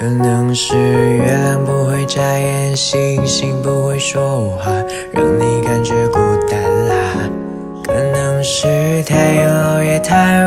可能是月亮不会眨眼，星星不会说话，让你感觉孤单啦。可能是太阳熬夜太。